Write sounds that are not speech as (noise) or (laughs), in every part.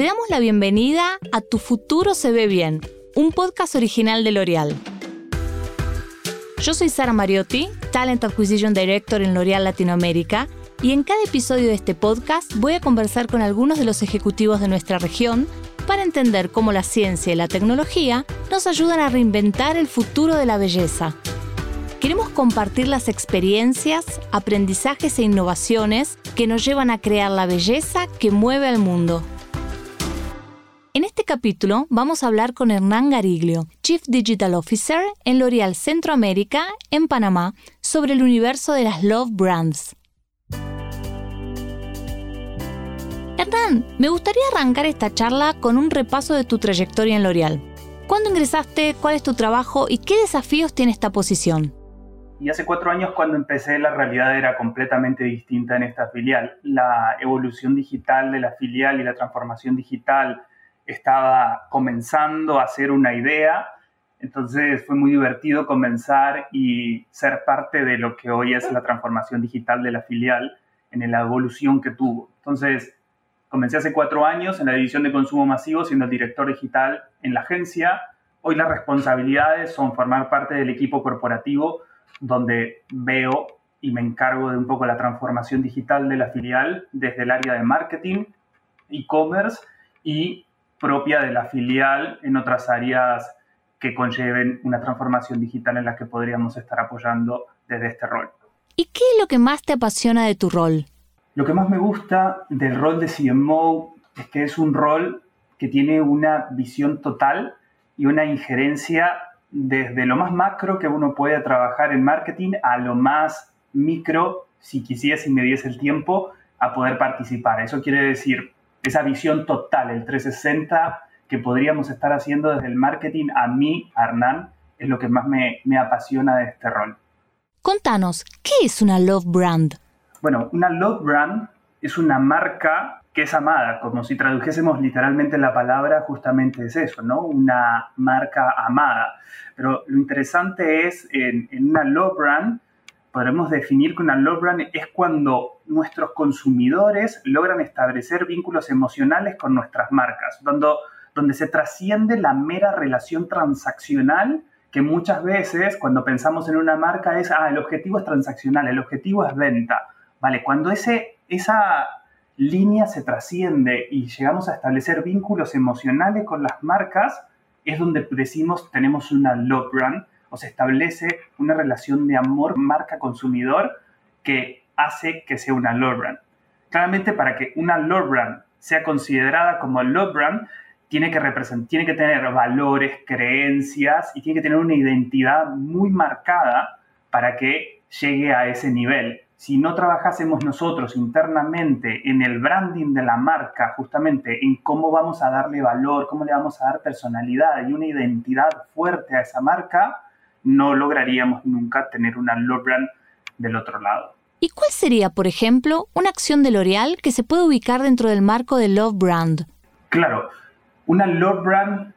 Te damos la bienvenida a Tu futuro se ve bien, un podcast original de L'Oreal. Yo soy Sara Mariotti, Talent Acquisition Director en L'Oreal Latinoamérica, y en cada episodio de este podcast voy a conversar con algunos de los ejecutivos de nuestra región para entender cómo la ciencia y la tecnología nos ayudan a reinventar el futuro de la belleza. Queremos compartir las experiencias, aprendizajes e innovaciones que nos llevan a crear la belleza que mueve al mundo. En este capítulo vamos a hablar con Hernán Gariglio, Chief Digital Officer en L'Oreal Centroamérica, en Panamá, sobre el universo de las Love Brands. Hernán, me gustaría arrancar esta charla con un repaso de tu trayectoria en L'Oreal. ¿Cuándo ingresaste? ¿Cuál es tu trabajo? ¿Y qué desafíos tiene esta posición? Y hace cuatro años cuando empecé la realidad era completamente distinta en esta filial. La evolución digital de la filial y la transformación digital estaba comenzando a ser una idea. Entonces fue muy divertido comenzar y ser parte de lo que hoy es la transformación digital de la filial en la evolución que tuvo. Entonces, Comencé hace cuatro años en la división de consumo masivo siendo el director digital en la agencia. Hoy las responsabilidades son formar parte del equipo corporativo donde veo y me encargo de un poco la transformación digital de la filial desde el área de marketing, e-commerce y propia de la filial en otras áreas que conlleven una transformación digital en la que podríamos estar apoyando desde este rol. ¿Y qué es lo que más te apasiona de tu rol? Lo que más me gusta del rol de CMO es que es un rol que tiene una visión total y una injerencia desde lo más macro que uno puede trabajar en marketing a lo más micro, si quisiese y me diese el tiempo, a poder participar. Eso quiere decir esa visión total, el 360 que podríamos estar haciendo desde el marketing a mí, a Hernán, es lo que más me, me apasiona de este rol. Contanos, ¿qué es una Love Brand? Bueno, una love brand es una marca que es amada, como si tradujésemos literalmente la palabra, justamente es eso, ¿no? Una marca amada. Pero lo interesante es, en, una love brand, podremos definir que una love brand es cuando nuestros consumidores logran establecer vínculos emocionales con nuestras marcas, donde, donde se trasciende la mera relación transaccional que muchas veces cuando pensamos en una marca es, ah, el objetivo es transaccional, el objetivo es venta Vale, cuando ese, esa línea se trasciende y llegamos a establecer vínculos emocionales con las marcas, es donde decimos tenemos una love brand o se establece una relación de amor marca-consumidor que hace que sea una love brand. Claramente para que una love brand sea considerada como love brand, tiene que, tiene que tener valores, creencias y tiene que tener una identidad muy marcada para que llegue a ese nivel si no trabajásemos nosotros internamente en el branding de la marca, justamente en cómo vamos a darle valor, cómo le vamos a dar personalidad y una identidad fuerte a esa marca, no lograríamos nunca tener una love brand del otro lado. ¿Y cuál sería, por ejemplo, una acción de L'Oreal que se puede ubicar dentro del marco de Love Brand? Claro, una Love Brand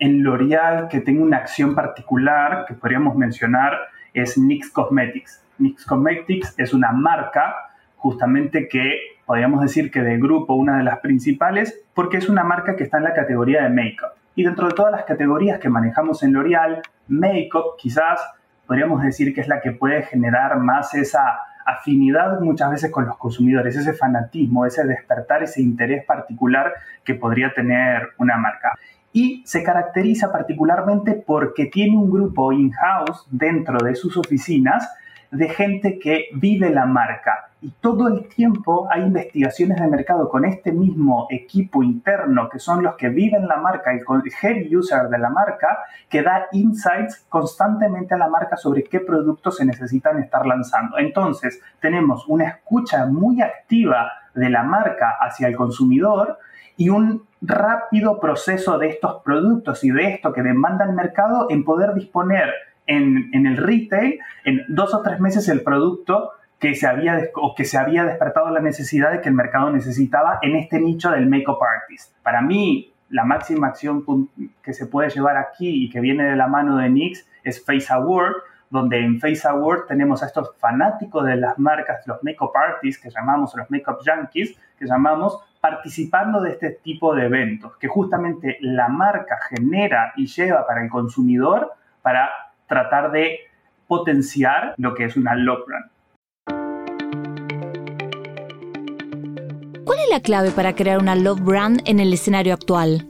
en L'Oreal que tenga una acción particular que podríamos mencionar es NYX Cosmetics. NYX Cosmetics es una marca justamente que podríamos decir que del grupo una de las principales porque es una marca que está en la categoría de make-up. Y dentro de todas las categorías que manejamos en L'Oreal, make-up quizás podríamos decir que es la que puede generar más esa afinidad muchas veces con los consumidores, ese fanatismo, ese despertar, ese interés particular que podría tener una marca. Y se caracteriza particularmente porque tiene un grupo in-house dentro de sus oficinas de gente que vive la marca. Y todo el tiempo hay investigaciones de mercado con este mismo equipo interno, que son los que viven la marca, el head user de la marca, que da insights constantemente a la marca sobre qué productos se necesitan estar lanzando. Entonces, tenemos una escucha muy activa de la marca hacia el consumidor y un rápido proceso de estos productos y de esto que demanda el mercado en poder disponer en, el retail en dos o tres meses el producto que se, había, o que se había despertado la necesidad de que el mercado necesitaba en este nicho del make-up artist. Para mí, la máxima acción que se puede llevar aquí y que viene de la mano de NYX es Face Award, donde en Face Award tenemos a estos fanáticos de las marcas, los make-up artists que llamamos, los make-up junkies que llamamos, participando de este tipo de eventos que justamente la marca genera y lleva para el consumidor para tratar de potenciar lo que es una love brand. ¿Cuál es la clave para crear una love brand en el escenario actual?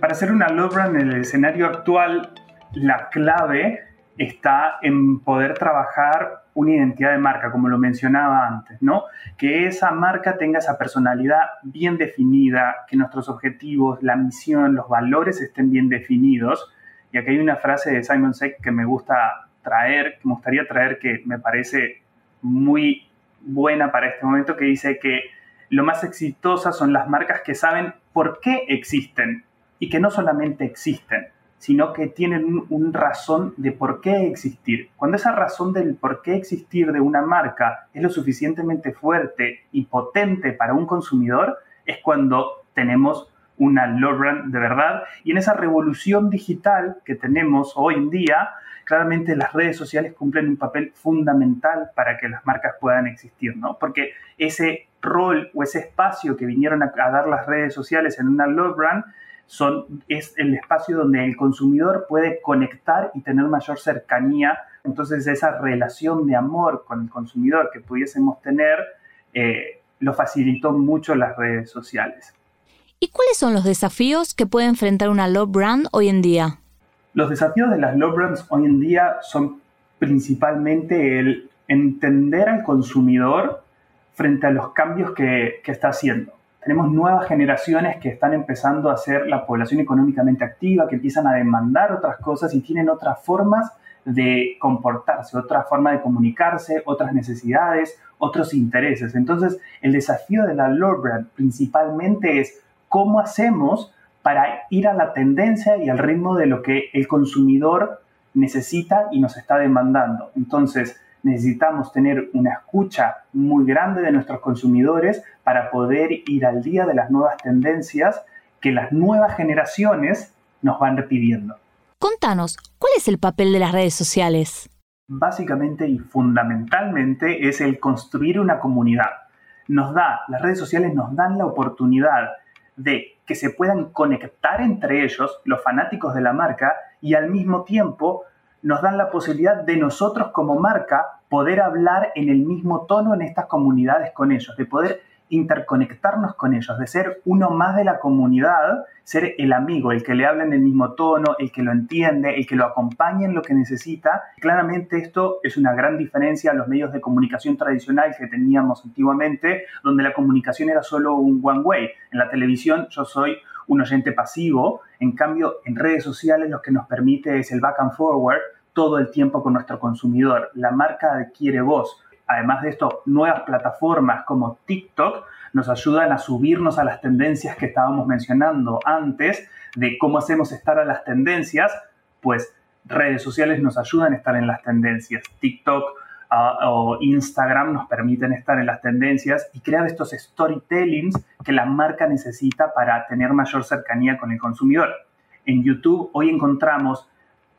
Para hacer una love brand en el escenario actual, la clave está en poder trabajar una identidad de marca, como lo mencionaba antes, ¿no? Que esa marca tenga esa personalidad bien definida, que nuestros objetivos, la misión, los valores estén bien definidos. Y aquí hay una frase de Simon Sinek que me gusta traer, que me gustaría traer, que me parece muy buena para este momento, que dice que lo más exitosas son las marcas que saben por qué existen y que no solamente existen, sino que tienen un, razón de por qué existir. Cuando esa razón del por qué existir de una marca es lo suficientemente fuerte y potente para un consumidor, es cuando tenemos una brand de verdad. Y en esa revolución digital que tenemos hoy en día, claramente las redes sociales cumplen un papel fundamental para que las marcas puedan existir, ¿no? Porque ese rol o ese espacio que vinieron a, a dar las redes sociales en una love brand son, es el espacio donde el consumidor puede conectar y tener mayor cercanía. Entonces esa relación de amor con el consumidor que pudiésemos tener eh, lo facilitó mucho las redes sociales. ¿Y cuáles son los desafíos que puede enfrentar una love brand hoy en día? Los desafíos de las love brands hoy en día son principalmente el entender al consumidor frente a los cambios que, que está haciendo tenemos nuevas generaciones que están empezando a ser la población económicamente activa, que empiezan a demandar otras cosas y tienen otras formas de comportarse, otra forma de comunicarse, otras necesidades, otros intereses. Entonces, el desafío de la Lord Brand principalmente es cómo hacemos para ir a la tendencia y al ritmo de lo que el consumidor necesita y nos está demandando. Entonces, necesitamos tener una escucha muy grande de nuestros consumidores para poder ir al día de las nuevas tendencias que las nuevas generaciones nos van pidiendo. Contanos, ¿cuál es el papel de las redes sociales? Básicamente y fundamentalmente es el construir una comunidad. Nos da, las redes sociales nos dan la oportunidad de que se puedan conectar entre ellos, los fanáticos de la marca, y al mismo tiempo nos dan la posibilidad de nosotros como marca poder hablar en el mismo tono en estas comunidades con ellos, de poder interconectarnos con ellos, de ser uno más de la comunidad, ser el amigo, el que le habla en el mismo tono, el que lo entiende, el que lo acompaña en lo que necesita. Claramente esto es una gran diferencia a los medios de comunicación tradicionales que teníamos antiguamente, donde la comunicación era solo un one way. En la televisión yo soy un oyente pasivo, en cambio en redes sociales lo que nos permite es el back and forward todo el tiempo con nuestro consumidor. La marca adquiere voz. Además de esto, nuevas plataformas como TikTok nos ayudan a subirnos a las tendencias que estábamos mencionando antes, de cómo hacemos estar a las tendencias, pues redes sociales nos ayudan a estar en las tendencias. TikTok o Instagram nos permiten estar en las tendencias y crear estos storytellings que la marca necesita para tener mayor cercanía con el consumidor. En YouTube hoy encontramos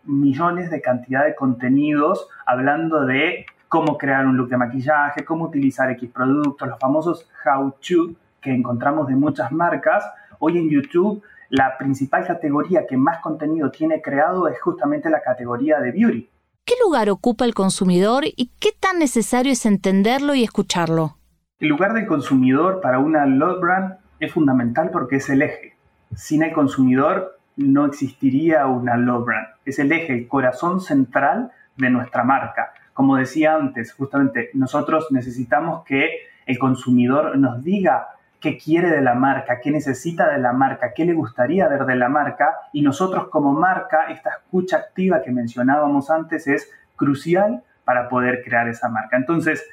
millones de cantidad de contenidos hablando de cómo crear un look de maquillaje, cómo utilizar X productos, los famosos how to que encontramos de muchas marcas. Hoy en YouTube la principal categoría que más contenido tiene creado es justamente la categoría de beauty. ¿Qué lugar ocupa el consumidor y qué tan necesario es entenderlo y escucharlo? El lugar del consumidor para una love brand es fundamental porque es el eje. Sin el consumidor no existiría una love brand. Es el eje, el corazón central de nuestra marca. Como decía antes, justamente nosotros necesitamos que el consumidor nos diga qué quiere de la marca, qué necesita de la marca, qué le gustaría ver de la marca y nosotros como marca, esta escucha activa que mencionábamos antes es crucial para poder crear esa marca. Entonces,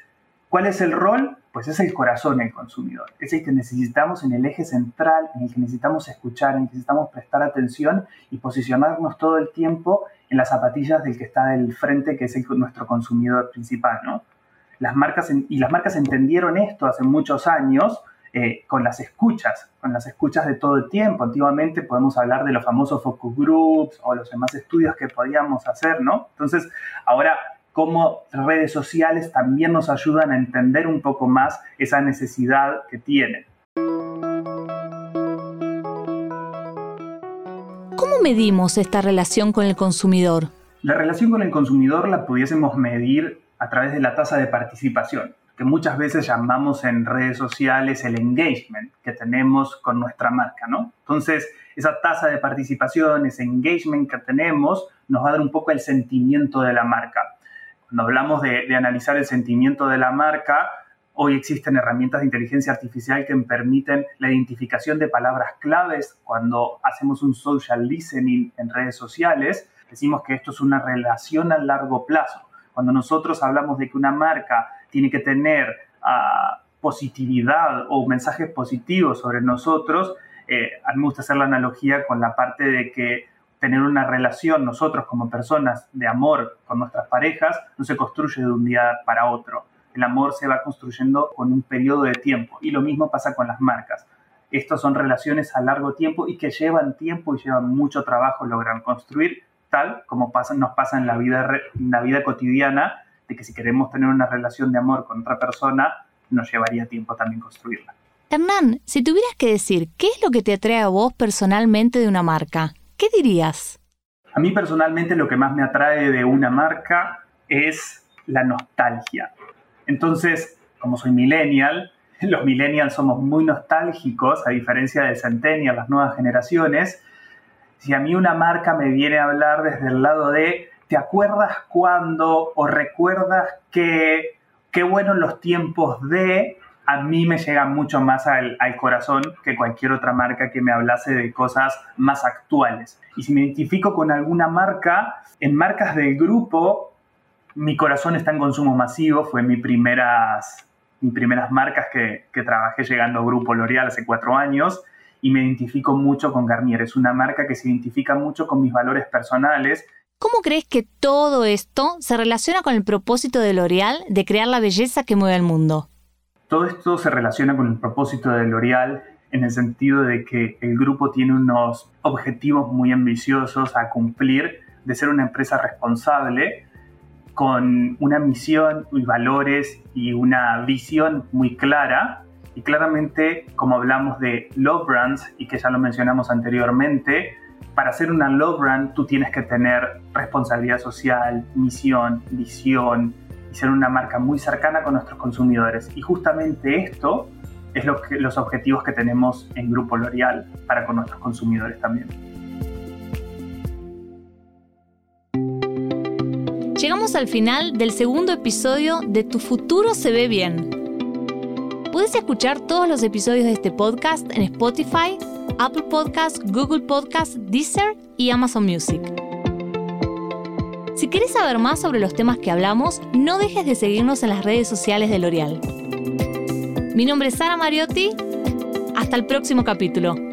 ¿cuál es el rol? Pues es el corazón del consumidor, es el que necesitamos en el eje central, en el que necesitamos escuchar, en el que necesitamos prestar atención y posicionarnos todo el tiempo en las zapatillas del que está del frente, que es nuestro consumidor principal, ¿no? Las marcas, y las marcas entendieron esto hace muchos años, eh, con las escuchas, con las escuchas de todo el tiempo. Antiguamente podemos hablar de los famosos focus groups o los demás estudios que podíamos hacer, ¿no? Entonces, ahora cómo redes sociales también nos ayudan a entender un poco más esa necesidad que tienen. ¿Cómo medimos esta relación con el consumidor? La relación con el consumidor la pudiésemos medir a través de la tasa de participación, que muchas veces llamamos en redes sociales el engagement que tenemos con nuestra marca, ¿no? Entonces, esa tasa de participación, ese engagement que tenemos, nos va a dar un poco el sentimiento de la marca. Cuando hablamos de, analizar el sentimiento de la marca, Hoy existen herramientas de inteligencia artificial que permiten la identificación de palabras claves cuando hacemos un social listening en redes sociales. Decimos que esto es una relación a largo plazo. Cuando nosotros hablamos de que una marca tiene que tener ah, positividad o mensajes positivos sobre nosotros, eh, a mí me gusta hacer la analogía con la parte de que tener una relación nosotros como personas de amor con nuestras parejas no se construye de un día para otro el amor se va construyendo con un periodo de tiempo. Y lo mismo pasa con las marcas. Estas son relaciones a largo tiempo y que llevan tiempo y llevan mucho trabajo lograr construir, tal como pasa, nos pasa en la, vida, en la vida cotidiana, de que si queremos tener una relación de amor con otra persona, nos llevaría tiempo también construirla. Hernán, si tuvieras que decir qué es lo que te atrae a vos personalmente de una marca, ¿qué dirías? A mí personalmente lo que más me atrae de una marca es la nostalgia. Entonces, como soy millennial, (laughs) los millennials somos muy nostálgicos, a diferencia de Centennial, las nuevas generaciones. Si a mí una marca me viene a hablar desde el lado de, ¿te acuerdas cuando o recuerdas que qué buenos los tiempos de, a mí me llega mucho más al, corazón que cualquier otra marca que me hablase de cosas más actuales. Y si me identifico con alguna marca, en marcas del grupo mi corazón está en consumo masivo, fue mi primeras, mis primeras marcas que, que trabajé llegando a Grupo L'Oreal hace cuatro años y me identifico mucho con Garnier. Es una marca que se identifica mucho con mis valores personales. ¿Cómo crees que todo esto se relaciona con el propósito de L'Oreal de crear la belleza que mueve al mundo? Todo esto se relaciona con el propósito de L'Oreal en el sentido de que el grupo tiene unos objetivos muy ambiciosos a cumplir de ser una empresa responsable con una misión y valores y una visión muy clara. Y claramente, como hablamos de love brands y que ya lo mencionamos anteriormente, para ser una love brand tú tienes que tener responsabilidad social, misión, visión ser una marca muy cercana con nuestros consumidores. Y justamente esto es lo que, los objetivos que tenemos en Grupo L'Oreal para con nuestros consumidores también. Llegamos al final del segundo episodio de Tu futuro se ve bien. Puedes escuchar todos los episodios de este podcast en Spotify, Apple Podcasts, Google Podcasts, Deezer y Amazon Music. Si quieres saber más sobre los temas que hablamos, no dejes de seguirnos en las redes sociales de L'Oreal. Mi nombre es Sara Mariotti. Hasta el próximo capítulo.